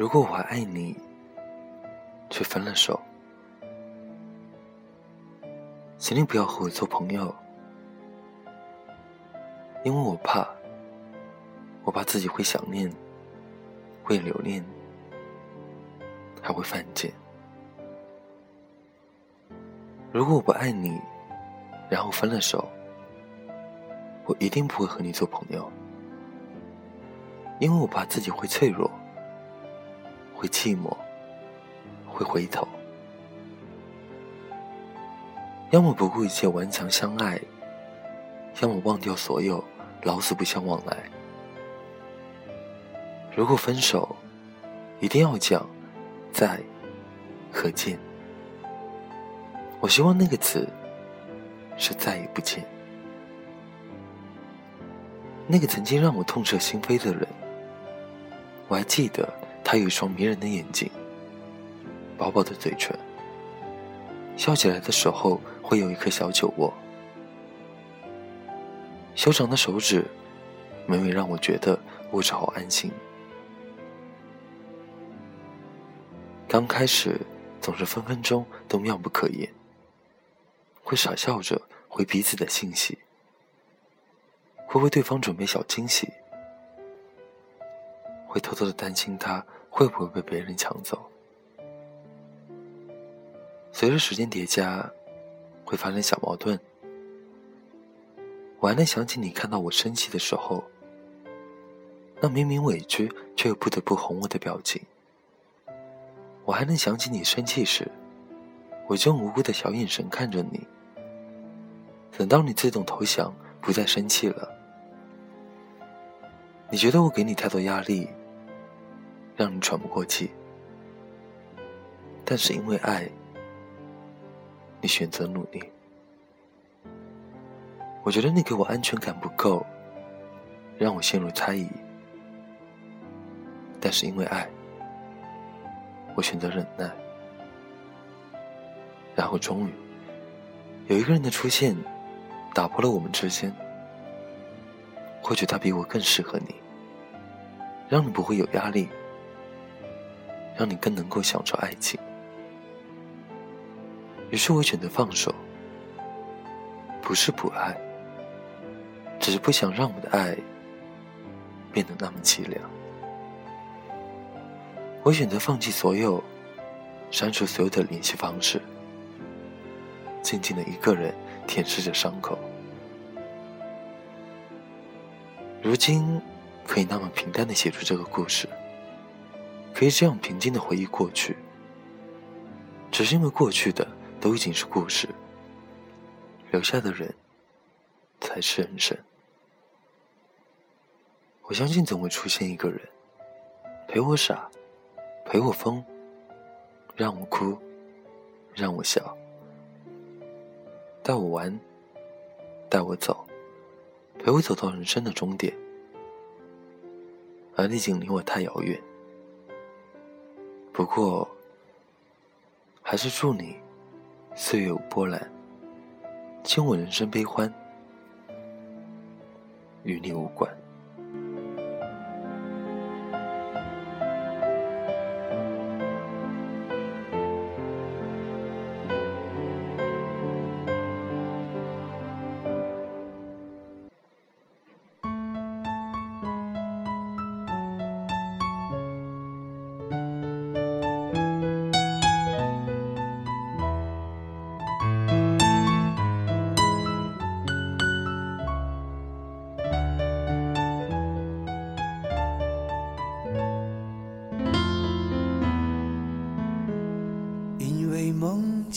如果我还爱你，却分了手，请你不要和我做朋友，因为我怕，我怕自己会想念，会留恋，还会犯贱。如果我不爱你，然后分了手，我一定不会和你做朋友，因为我怕自己会脆弱。会寂寞，会回头，要么不顾一切顽强相爱，要么忘掉所有，老死不相往来。如果分手，一定要讲再和见。我希望那个词是再也不见。那个曾经让我痛彻心扉的人，我还记得。他有一双迷人的眼睛，薄薄的嘴唇，笑起来的时候会有一颗小酒窝，修长的手指，每每让我觉得握着好安心。刚开始总是分分钟都妙不可言，会傻笑着回彼此的信息，会为对方准备小惊喜，会偷偷的担心他。会不会被别人抢走？随着时间叠加，会发生小矛盾。我还能想起你看到我生气的时候，那明明委屈却又不得不哄我的表情。我还能想起你生气时，我就用无辜的小眼神看着你。等到你自动投降，不再生气了，你觉得我给你太多压力？让你喘不过气，但是因为爱，你选择努力。我觉得你给我安全感不够，让我陷入猜疑。但是因为爱，我选择忍耐。然后终于，有一个人的出现，打破了我们之间。或许他比我更适合你，让你不会有压力。让你更能够享受爱情，于是我选择放手，不是不爱，只是不想让我的爱变得那么凄凉。我选择放弃所有，删除所有的联系方式，静静的一个人舔舐着伤口。如今，可以那么平淡的写出这个故事。可以这样平静的回忆过去，只是因为过去的都已经是故事，留下的人才是人生。我相信总会出现一个人，陪我傻，陪我疯，让我哭，让我笑，带我玩，带我走，陪我走到人生的终点，而你已经离我太遥远。不过，还是祝你岁月无波澜，今我人生悲欢，与你无关。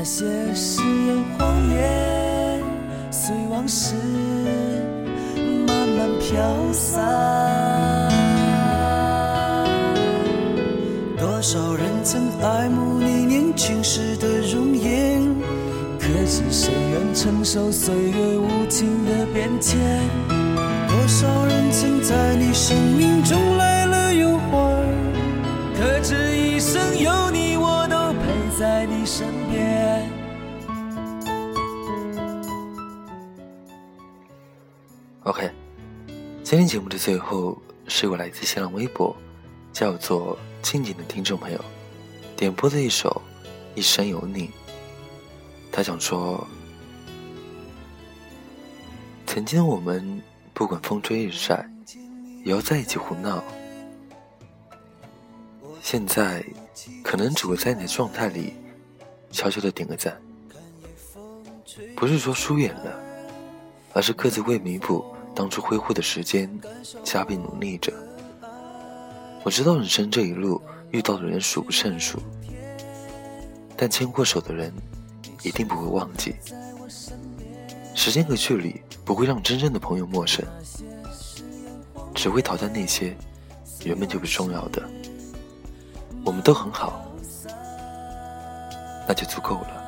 那些誓言谎言。随往事慢慢飘散，多少。少人曾爱慕你年轻时的容颜，可是谁愿承受岁月无情的变迁？多少人曾在你生命中今天节目的最后是我来自新浪微博，叫做静静的听众朋友点播的一首《一生有你》。他想说，曾经我们不管风吹日晒，也要在一起胡闹。现在可能只会在你的状态里悄悄的点个赞，不是说疏远了，而是各自为弥补。当初挥霍的时间，加倍努力着。我知道人生这一路遇到的人数不胜数，但牵过手的人一定不会忘记。时间和距离不会让真正的朋友陌生，只会淘汰那些原本就不重要的。我们都很好，那就足够了。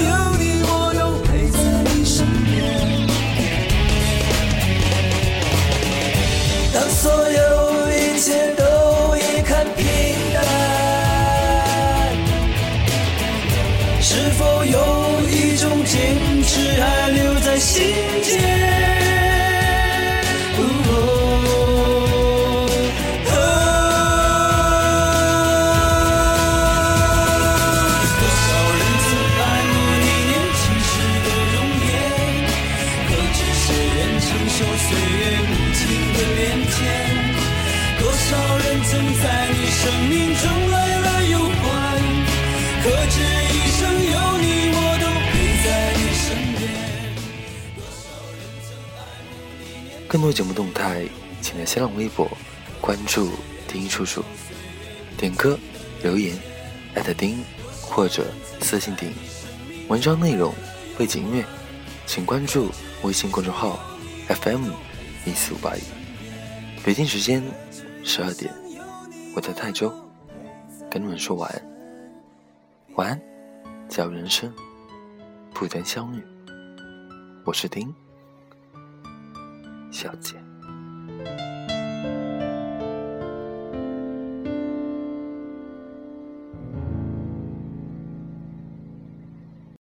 心间，呜哦，多少人曾爱慕你年轻时的容颜，可知谁愿承受岁月无情的变迁？多少人曾在你生命中来了又还，可知。更多节目动态，请在新浪微博关注丁叔叔，点歌留言艾特丁或者私信丁。文章内容背景音乐，请关注微信公众号 FM 一四五八一。北京时间十二点，我在泰州跟你们说晚安，晚安，假如人生不曾相遇，我是丁。小姐。